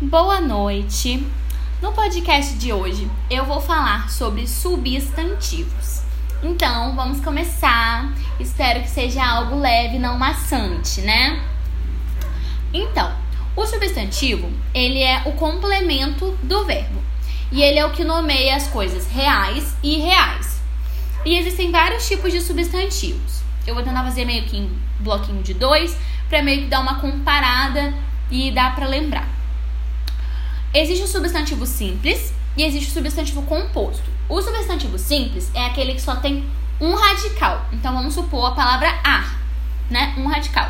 Boa noite. No podcast de hoje eu vou falar sobre substantivos. Então, vamos começar. Espero que seja algo leve, não maçante, né? Então, o substantivo, ele é o complemento do verbo. E ele é o que nomeia as coisas reais e irreais. E existem vários tipos de substantivos. Eu vou tentar fazer meio que em bloquinho de dois, para meio que dar uma comparada e dar para lembrar. Existe o substantivo simples e existe o substantivo composto. O substantivo simples é aquele que só tem um radical. Então vamos supor a palavra ar, né? Um radical.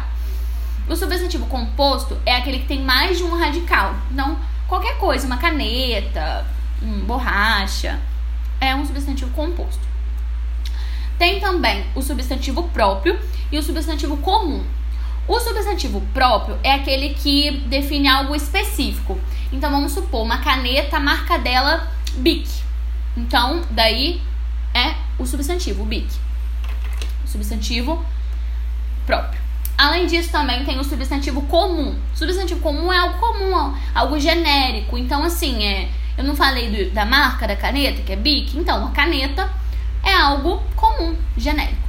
O substantivo composto é aquele que tem mais de um radical. Então, qualquer coisa, uma caneta, um borracha, é um substantivo composto. Tem também o substantivo próprio e o substantivo comum. O substantivo próprio é aquele que define algo específico. Então vamos supor uma caneta, a marca dela Bic. Então, daí é o substantivo Bic. O substantivo próprio. Além disso, também tem o substantivo comum. Substantivo comum é algo comum, algo genérico. Então, assim, é, eu não falei do, da marca da caneta, que é Bic. Então, a caneta é algo comum, genérico,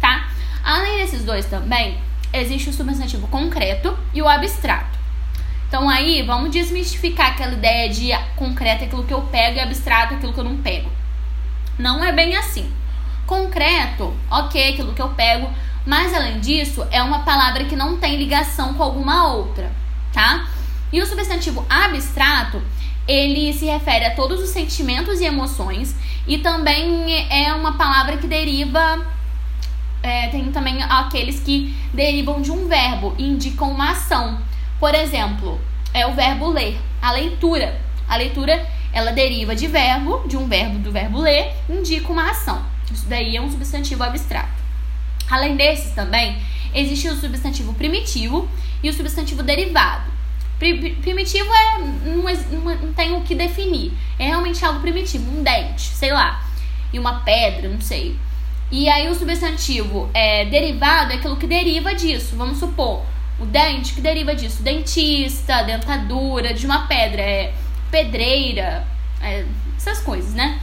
tá? Além desses dois também, existe o substantivo concreto e o abstrato. Então aí, vamos desmistificar aquela ideia de concreto aquilo que eu pego e abstrato aquilo que eu não pego. Não é bem assim. Concreto, ok, aquilo que eu pego, mas além disso, é uma palavra que não tem ligação com alguma outra, tá? E o substantivo abstrato, ele se refere a todos os sentimentos e emoções e também é uma palavra que deriva é, tem também aqueles que derivam de um verbo indicam uma ação. Por exemplo, é o verbo ler, a leitura. A leitura, ela deriva de verbo, de um verbo do verbo ler, indica uma ação. Isso daí é um substantivo abstrato. Além desses também, existe o substantivo primitivo e o substantivo derivado. Primitivo é não, não tem o que definir. É realmente algo primitivo, um dente, sei lá, e uma pedra, não sei. E aí o substantivo é, derivado é aquilo que deriva disso. Vamos supor, o dente que deriva disso, dentista, dentadura, de uma pedra, é pedreira, é, essas coisas, né?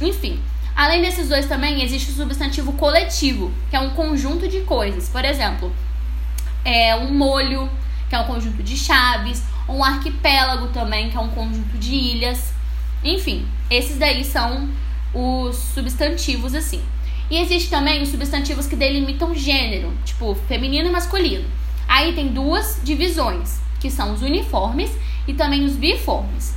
Enfim, além desses dois também existe o substantivo coletivo, que é um conjunto de coisas. Por exemplo, é um molho, que é um conjunto de chaves, um arquipélago também, que é um conjunto de ilhas. Enfim, esses daí são os substantivos assim. E existe também os substantivos que delimitam gênero, tipo feminino e masculino. Aí tem duas divisões, que são os uniformes e também os biformes.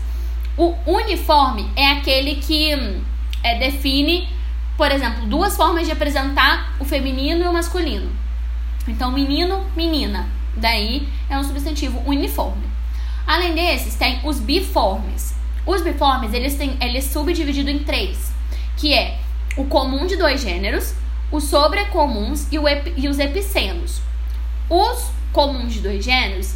O uniforme é aquele que hum, é, define, por exemplo, duas formas de apresentar o feminino e o masculino. Então, menino, menina. Daí é um substantivo uniforme. Além desses, tem os biformes. Os biformes, eles têm, eles subdivididos em três, que é o comum de dois gêneros, os sobrecomuns e, epi, e os epicenos. Os comuns de dois gêneros,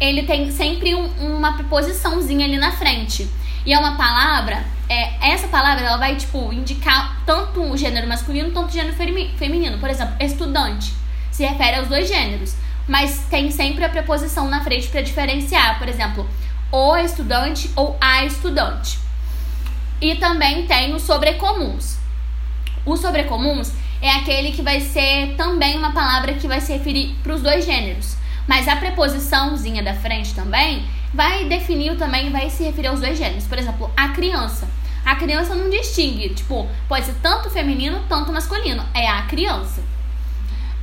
ele tem sempre um, uma preposiçãozinha ali na frente. E é uma palavra, é, essa palavra ela vai tipo indicar tanto o gênero masculino quanto o gênero feminino. Por exemplo, estudante se refere aos dois gêneros, mas tem sempre a preposição na frente para diferenciar. Por exemplo, o estudante ou a estudante. E também tem os sobrecomuns. Os sobrecomuns é aquele que vai ser também uma palavra que vai se referir para os dois gêneros. Mas a preposiçãozinha da frente também vai definir também, vai se referir aos dois gêneros. Por exemplo, a criança. A criança não distingue, tipo, pode ser tanto feminino, tanto masculino. É a criança.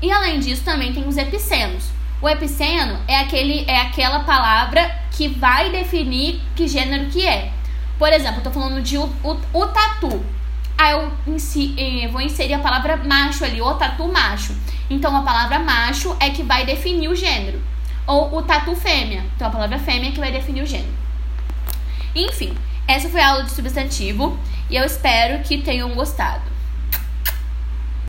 E além disso, também tem os epicenos. O epiceno é, aquele, é aquela palavra que vai definir que gênero que é. Por exemplo, eu tô falando de o, o, o tatu. Aí eu eh, vou inserir a palavra macho ali, o tatu macho. Então a palavra macho é que vai definir o gênero. Ou o tatu fêmea. Então a palavra fêmea é que vai definir o gênero. Enfim, essa foi a aula de substantivo e eu espero que tenham gostado.